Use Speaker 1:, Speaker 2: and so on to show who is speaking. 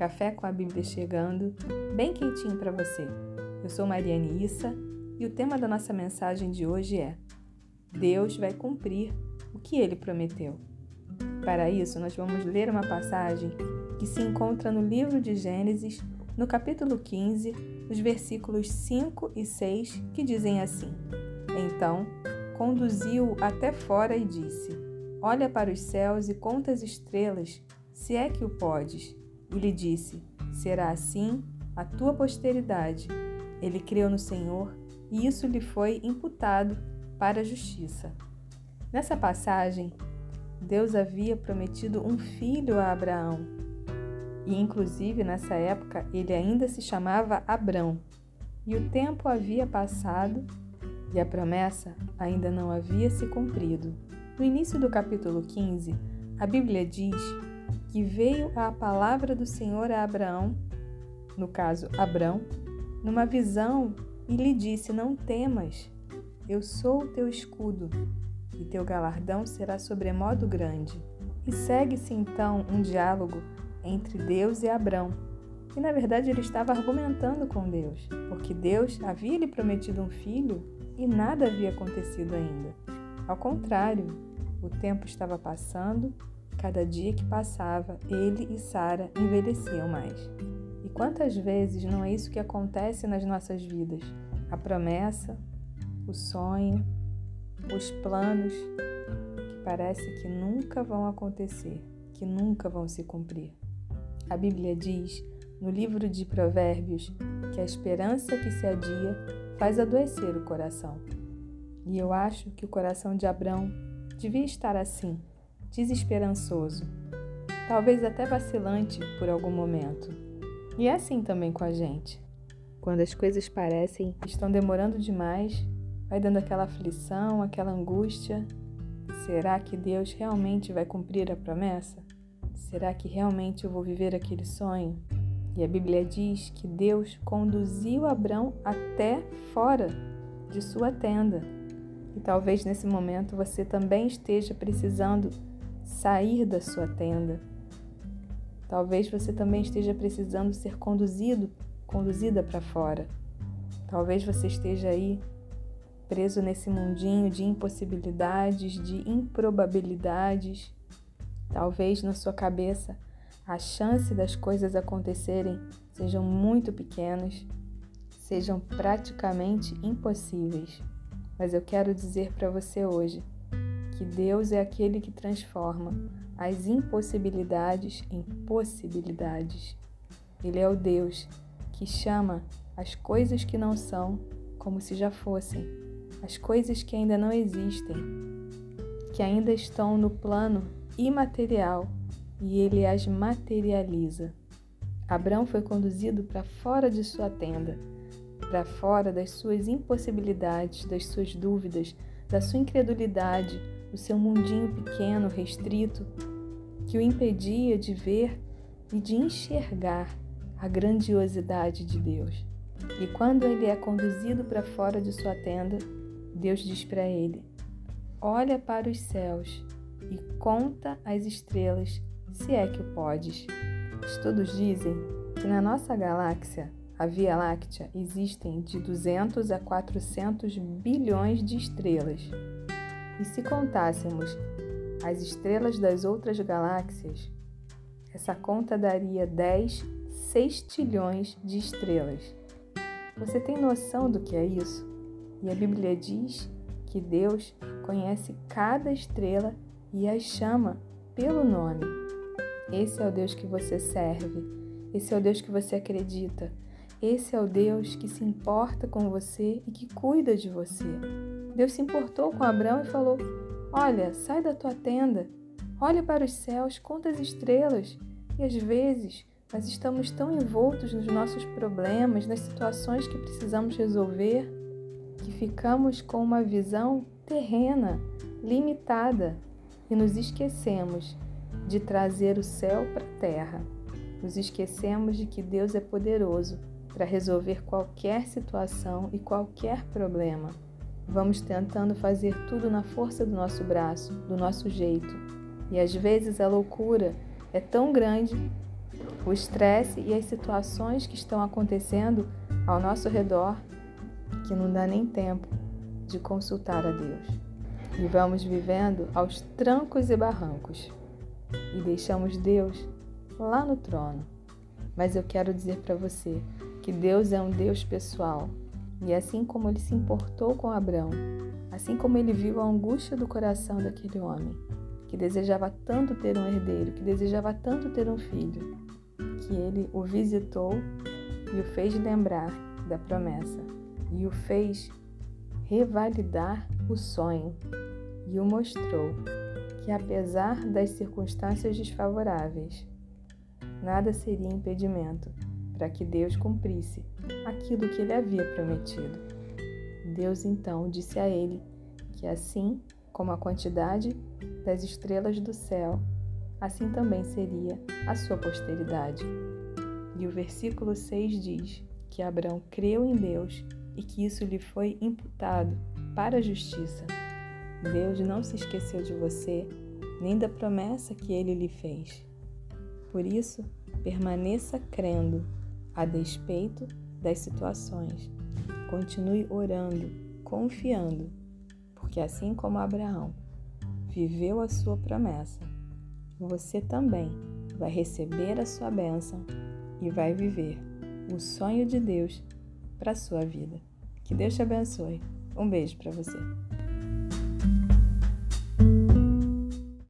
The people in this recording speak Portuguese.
Speaker 1: Café com a Bíblia chegando, bem quentinho para você. Eu sou Mariane Issa e o tema da nossa mensagem de hoje é: Deus vai cumprir o que ele prometeu. Para isso, nós vamos ler uma passagem que se encontra no livro de Gênesis, no capítulo 15, os versículos 5 e 6, que dizem assim: Então conduziu até fora e disse: Olha para os céus e conta as estrelas, se é que o podes. E lhe disse: Será assim a tua posteridade. Ele creu no Senhor e isso lhe foi imputado para a justiça. Nessa passagem, Deus havia prometido um filho a Abraão. E, inclusive, nessa época, ele ainda se chamava Abrão. E o tempo havia passado e a promessa ainda não havia se cumprido. No início do capítulo 15, a Bíblia diz que veio a palavra do Senhor a Abraão, no caso Abrão, numa visão e lhe disse: Não temas, eu sou o teu escudo, e teu galardão será sobremodo grande. E segue-se então um diálogo entre Deus e Abrão. E na verdade ele estava argumentando com Deus, porque Deus havia lhe prometido um filho e nada havia acontecido ainda. Ao contrário, o tempo estava passando Cada dia que passava, ele e Sara envelheciam mais. E quantas vezes não é isso que acontece nas nossas vidas? A promessa, o sonho, os planos que parece que nunca vão acontecer, que nunca vão se cumprir. A Bíblia diz no livro de Provérbios que a esperança que se adia faz adoecer o coração. E eu acho que o coração de Abrão devia estar assim desesperançoso, talvez até vacilante por algum momento. E é assim também com a gente. Quando as coisas parecem estão demorando demais, vai dando aquela aflição, aquela angústia. Será que Deus realmente vai cumprir a promessa? Será que realmente eu vou viver aquele sonho? E a Bíblia diz que Deus conduziu Abraão até fora de sua tenda. E talvez nesse momento você também esteja precisando sair da sua tenda. Talvez você também esteja precisando ser conduzido, conduzida para fora. Talvez você esteja aí preso nesse mundinho de impossibilidades, de improbabilidades. Talvez na sua cabeça a chance das coisas acontecerem sejam muito pequenas, sejam praticamente impossíveis. Mas eu quero dizer para você hoje que Deus é aquele que transforma as impossibilidades em possibilidades. Ele é o Deus que chama as coisas que não são como se já fossem, as coisas que ainda não existem, que ainda estão no plano imaterial e ele as materializa. Abraão foi conduzido para fora de sua tenda, para fora das suas impossibilidades, das suas dúvidas, da sua incredulidade, o seu mundinho pequeno, restrito, que o impedia de ver e de enxergar a grandiosidade de Deus. E quando ele é conduzido para fora de sua tenda, Deus diz para ele: Olha para os céus e conta as estrelas, se é que o podes. Estudos dizem que na nossa galáxia, a Via Láctea, existem de 200 a 400 bilhões de estrelas. E se contássemos as estrelas das outras galáxias, essa conta daria 10 sextilhões de estrelas. Você tem noção do que é isso? E a Bíblia diz que Deus conhece cada estrela e as chama pelo nome. Esse é o Deus que você serve, esse é o Deus que você acredita, esse é o Deus que se importa com você e que cuida de você. Deus se importou com Abraão e falou: Olha, sai da tua tenda, olha para os céus, conta as estrelas. E às vezes nós estamos tão envoltos nos nossos problemas, nas situações que precisamos resolver, que ficamos com uma visão terrena, limitada, e nos esquecemos de trazer o céu para a terra. Nos esquecemos de que Deus é poderoso para resolver qualquer situação e qualquer problema. Vamos tentando fazer tudo na força do nosso braço, do nosso jeito. E às vezes a loucura é tão grande o estresse e as situações que estão acontecendo ao nosso redor que não dá nem tempo de consultar a Deus. E vamos vivendo aos trancos e barrancos e deixamos Deus lá no trono. Mas eu quero dizer para você que Deus é um Deus pessoal. E assim como ele se importou com Abraão, assim como ele viu a angústia do coração daquele homem, que desejava tanto ter um herdeiro, que desejava tanto ter um filho, que ele o visitou e o fez lembrar da promessa e o fez revalidar o sonho e o mostrou que, apesar das circunstâncias desfavoráveis, nada seria impedimento para que Deus cumprisse aquilo que ele havia prometido. Deus então disse a ele que, assim como a quantidade das estrelas do céu, assim também seria a sua posteridade. E o versículo 6 diz que Abraão creu em Deus e que isso lhe foi imputado para a justiça. Deus não se esqueceu de você, nem da promessa que ele lhe fez. Por isso, permaneça crendo, a despeito das situações. Continue orando, confiando, porque assim como Abraão viveu a sua promessa, você também vai receber a sua bênção e vai viver o sonho de Deus para sua vida. Que Deus te abençoe. Um beijo para você.